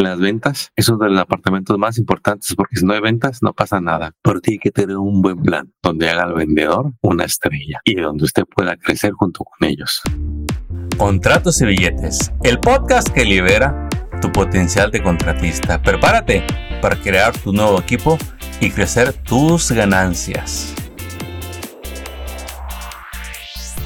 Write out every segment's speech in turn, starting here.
Las ventas es uno de los departamentos más importantes porque si no hay ventas no pasa nada. Pero tiene que tener un buen plan donde haga al vendedor una estrella y donde usted pueda crecer junto con ellos. Contratos y billetes, el podcast que libera tu potencial de contratista. Prepárate para crear tu nuevo equipo y crecer tus ganancias.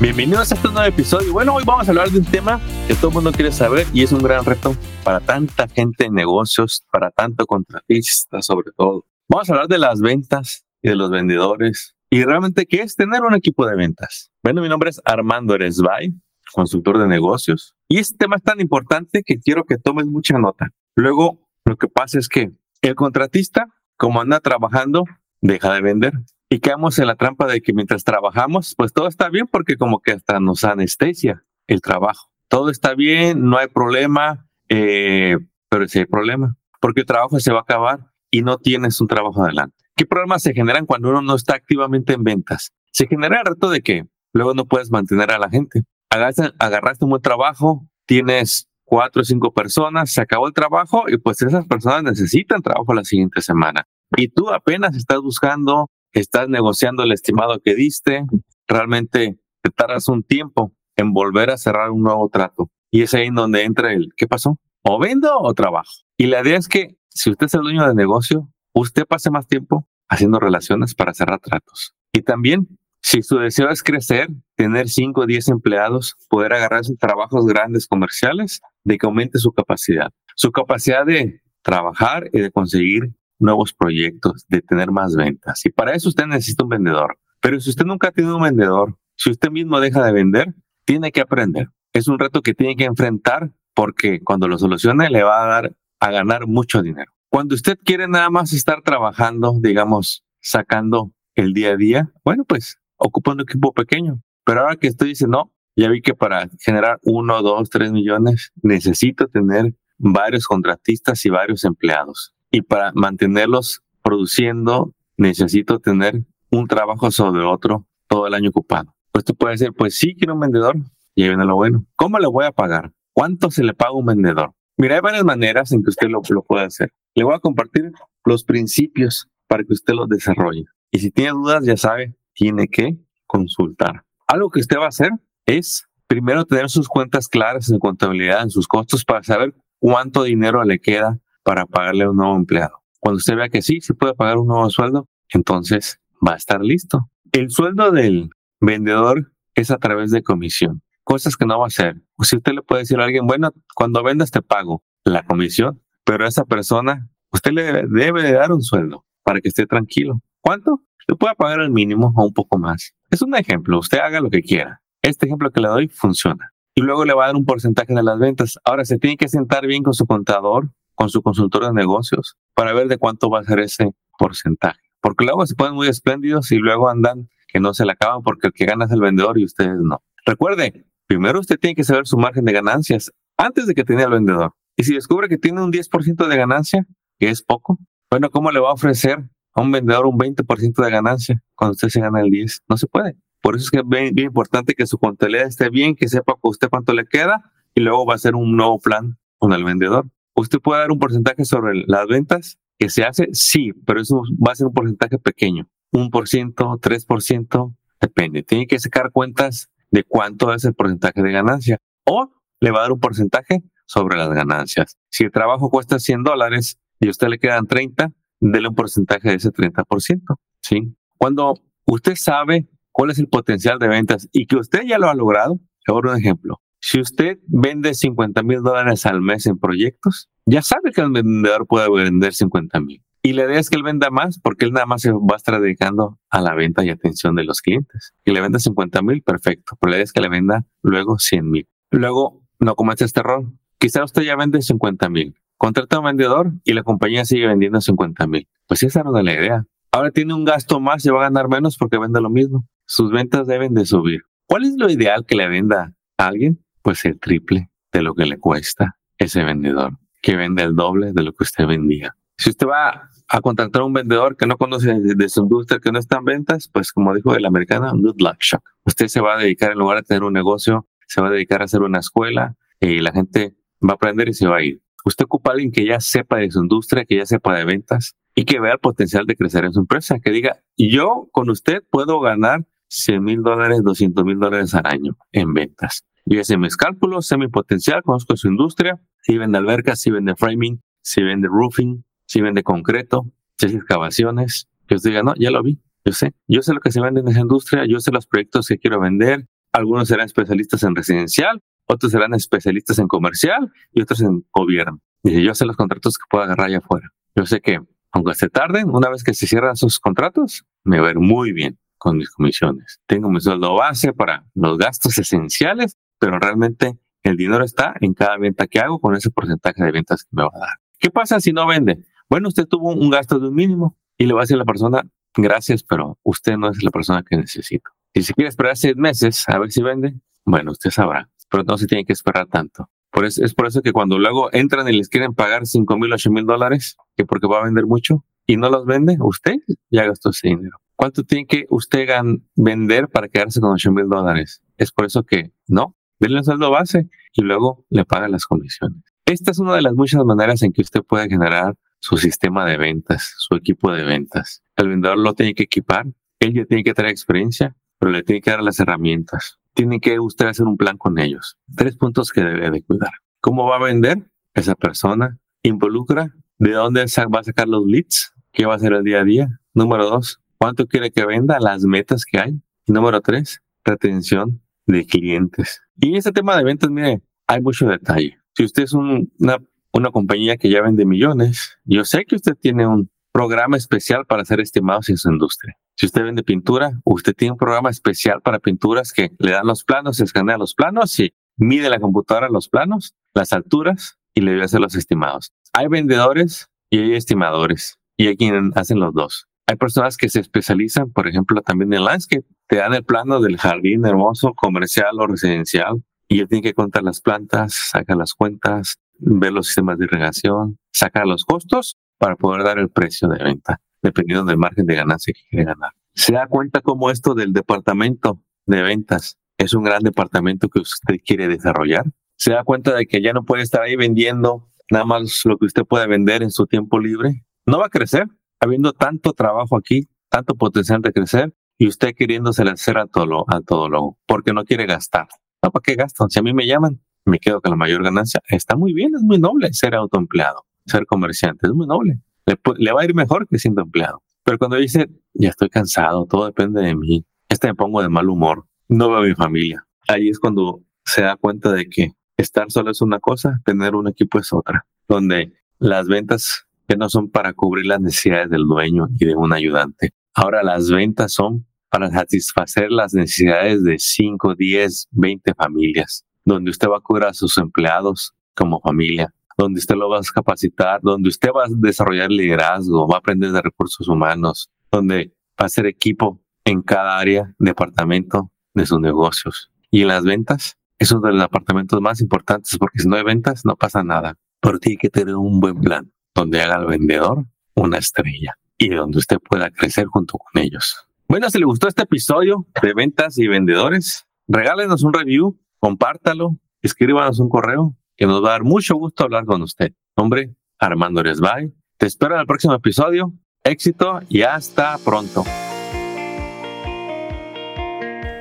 Bienvenidos a este nuevo episodio. Bueno, hoy vamos a hablar de un tema que todo el mundo quiere saber y es un gran reto para tanta gente en negocios, para tanto contratista sobre todo. Vamos a hablar de las ventas y de los vendedores y realmente qué es tener un equipo de ventas. Bueno, mi nombre es Armando Eresbay, consultor de negocios y este tema es tan importante que quiero que tomes mucha nota. Luego, lo que pasa es que el contratista, como anda trabajando, deja de vender y quedamos en la trampa de que mientras trabajamos, pues todo está bien porque como que hasta nos anestesia el trabajo. Todo está bien, no hay problema, eh, pero sí hay problema, porque el trabajo se va a acabar y no tienes un trabajo adelante. ¿Qué problemas se generan cuando uno no está activamente en ventas? Se genera el reto de que luego no puedes mantener a la gente. Agarraste un buen trabajo, tienes cuatro o cinco personas, se acabó el trabajo y pues esas personas necesitan trabajo la siguiente semana. Y tú apenas estás buscando estás negociando el estimado que diste, realmente te tardas un tiempo en volver a cerrar un nuevo trato. Y es ahí donde entra el, ¿qué pasó? O vendo o trabajo. Y la idea es que si usted es el dueño de negocio, usted pase más tiempo haciendo relaciones para cerrar tratos. Y también, si su deseo es crecer, tener 5 o 10 empleados, poder agarrar sus trabajos grandes comerciales, de que aumente su capacidad. Su capacidad de trabajar y de conseguir nuevos proyectos, de tener más ventas. Y para eso usted necesita un vendedor. Pero si usted nunca ha tenido un vendedor, si usted mismo deja de vender, tiene que aprender. Es un reto que tiene que enfrentar porque cuando lo solucione le va a dar a ganar mucho dinero. Cuando usted quiere nada más estar trabajando, digamos, sacando el día a día, bueno, pues ocupa un equipo pequeño. Pero ahora que estoy diciendo, no, ya vi que para generar uno, dos, tres millones necesito tener varios contratistas y varios empleados y para mantenerlos produciendo necesito tener un trabajo sobre otro todo el año ocupado. Pues tú puedes decir, pues sí, quiero un vendedor y ahí viene lo bueno. ¿Cómo le voy a pagar? ¿Cuánto se le paga a un vendedor? Mira, hay varias maneras en que usted lo, lo puede hacer. Le voy a compartir los principios para que usted los desarrolle. Y si tiene dudas, ya sabe, tiene que consultar. Algo que usted va a hacer es primero tener sus cuentas claras en contabilidad, en sus costos, para saber cuánto dinero le queda para pagarle a un nuevo empleado. Cuando usted vea que sí, se puede pagar un nuevo sueldo, entonces va a estar listo. El sueldo del vendedor es a través de comisión, cosas que no va a hacer. O si usted le puede decir a alguien, bueno, cuando vendas te pago la comisión, pero a esa persona usted le debe, de dar un sueldo para que esté tranquilo. ¿Cuánto? Le puede pagar el mínimo o un poco más. Es un ejemplo, usted haga lo que quiera. Este ejemplo que le doy funciona. Y luego le va a dar un porcentaje de las ventas. Ahora se tiene que sentar bien con su contador con su consultor de negocios para ver de cuánto va a ser ese porcentaje. Porque luego se ponen muy espléndidos y luego andan que no se le acaban porque el que gana es el vendedor y ustedes no. Recuerde, primero usted tiene que saber su margen de ganancias antes de que tenga el vendedor. Y si descubre que tiene un 10% de ganancia, que es poco, bueno, ¿cómo le va a ofrecer a un vendedor un 20% de ganancia cuando usted se gana el 10? No se puede. Por eso es que es bien, bien importante que su contabilidad esté bien, que sepa usted cuánto le queda y luego va a hacer un nuevo plan con el vendedor. ¿Usted puede dar un porcentaje sobre las ventas que se hace? Sí, pero eso va a ser un porcentaje pequeño. Un por ciento, tres por ciento, depende. Tiene que sacar cuentas de cuánto es el porcentaje de ganancia. O le va a dar un porcentaje sobre las ganancias. Si el trabajo cuesta 100 dólares y a usted le quedan 30, dele un porcentaje de ese 30%. ¿sí? Cuando usted sabe cuál es el potencial de ventas y que usted ya lo ha logrado, ahora un ejemplo. Si usted vende 50 mil dólares al mes en proyectos, ya sabe que el vendedor puede vender 50 mil. Y la idea es que él venda más porque él nada más se va a estar dedicando a la venta y atención de los clientes. Y le venda 50 mil, perfecto. Pero la idea es que le venda luego 100 mil. Luego, no comete este error. Quizá usted ya vende 50 mil. Contrata a un vendedor y la compañía sigue vendiendo 50 mil. Pues esa no es la idea. Ahora tiene un gasto más y va a ganar menos porque vende lo mismo. Sus ventas deben de subir. ¿Cuál es lo ideal que le venda a alguien? Pues el triple de lo que le cuesta ese vendedor, que vende el doble de lo que usted vendía. Si usted va a contratar a un vendedor que no conoce de su industria, que no está en ventas, pues como dijo el americano, good luck shock. Usted se va a dedicar, en lugar de tener un negocio, se va a dedicar a hacer una escuela y la gente va a aprender y se va a ir. Usted ocupa a alguien que ya sepa de su industria, que ya sepa de ventas y que vea el potencial de crecer en su empresa, que diga, yo con usted puedo ganar 100 mil dólares, 200 mil dólares al año en ventas. Yo hice mis cálculos, sé mi potencial, conozco su industria, si vende albercas, si vende framing, si vende roofing, si vende concreto, si hace excavaciones. Que usted diga, no, ya lo vi, yo sé, yo sé lo que se vende en esa industria, yo sé los proyectos que quiero vender. Algunos serán especialistas en residencial, otros serán especialistas en comercial y otros en gobierno. Y yo sé los contratos que puedo agarrar allá afuera. Yo sé que, aunque se tarden, una vez que se cierran sus contratos, me va a ir muy bien con mis comisiones. Tengo mi sueldo base para los gastos esenciales, pero realmente el dinero está en cada venta que hago con ese porcentaje de ventas que me va a dar. ¿Qué pasa si no vende? Bueno, usted tuvo un gasto de un mínimo y le va a decir a la persona, gracias, pero usted no es la persona que necesito. Si se quiere esperar seis meses a ver si vende, bueno, usted sabrá, pero no se tiene que esperar tanto. Por eso, es por eso que cuando luego entran y les quieren pagar cinco mil, ocho mil dólares, que porque va a vender mucho y no los vende, usted ya gastó ese dinero. ¿Cuánto tiene que usted vender para quedarse con ocho mil dólares? Es por eso que no, denle un sueldo base y luego le pagan las comisiones. Esta es una de las muchas maneras en que usted puede generar su sistema de ventas, su equipo de ventas. El vendedor lo tiene que equipar, él ya tiene que tener experiencia, pero le tiene que dar las herramientas. Tiene que usted hacer un plan con ellos. Tres puntos que debe de cuidar. ¿Cómo va a vender esa persona? Involucra de dónde va a sacar los leads, qué va a hacer el día a día. Número dos, cuánto quiere que venda, las metas que hay. número tres, retención de clientes. Y en este tema de ventas, mire, hay mucho detalle. Si usted es una una compañía que ya vende millones. Yo sé que usted tiene un programa especial para hacer estimados en su industria. Si usted vende pintura, usted tiene un programa especial para pinturas que le dan los planos, se escanea los planos y mide la computadora los planos, las alturas y le debe hacer los estimados. Hay vendedores y hay estimadores y hay quienes hacen los dos. Hay personas que se especializan, por ejemplo, también en landscape. Te dan el plano del jardín hermoso, comercial o residencial y él tiene que contar las plantas, saca las cuentas, ver los sistemas de irrigación, sacar los costos para poder dar el precio de venta, dependiendo del margen de ganancia que quiere ganar. Se da cuenta cómo esto del departamento de ventas es un gran departamento que usted quiere desarrollar. Se da cuenta de que ya no puede estar ahí vendiendo nada más lo que usted puede vender en su tiempo libre. No va a crecer, habiendo tanto trabajo aquí, tanto potencial de crecer y usted queriéndose hacer a todo, a todo lo, porque no quiere gastar. No, ¿para qué gasto? Si a mí me llaman, me quedo con la mayor ganancia. Está muy bien, es muy noble ser autoempleado, ser comerciante, es muy noble. Le, va a ir mejor que siendo empleado. Pero cuando dice, ya estoy cansado, todo depende de mí, este me pongo de mal humor, no veo a mi familia. Ahí es cuando se da cuenta de que estar solo es una cosa, tener un equipo es otra, donde las ventas que no son para cubrir las necesidades del dueño y de un ayudante. Ahora las ventas son para satisfacer las necesidades de 5, 10, 20 familias donde usted va a curar a sus empleados como familia, donde usted lo va a capacitar, donde usted va a desarrollar liderazgo, va a aprender de recursos humanos, donde va a ser equipo en cada área, departamento de sus negocios. Y en las ventas, es uno de los departamentos más importantes porque si no hay ventas no pasa nada. Pero tiene que tener un buen plan donde haga al vendedor una estrella y donde usted pueda crecer junto con ellos. Bueno, si le gustó este episodio de ventas y vendedores, regálenos un review compártalo, escríbanos un correo que nos va a dar mucho gusto hablar con usted. Nombre, Armando Resbay. Te espero en el próximo episodio. Éxito y hasta pronto.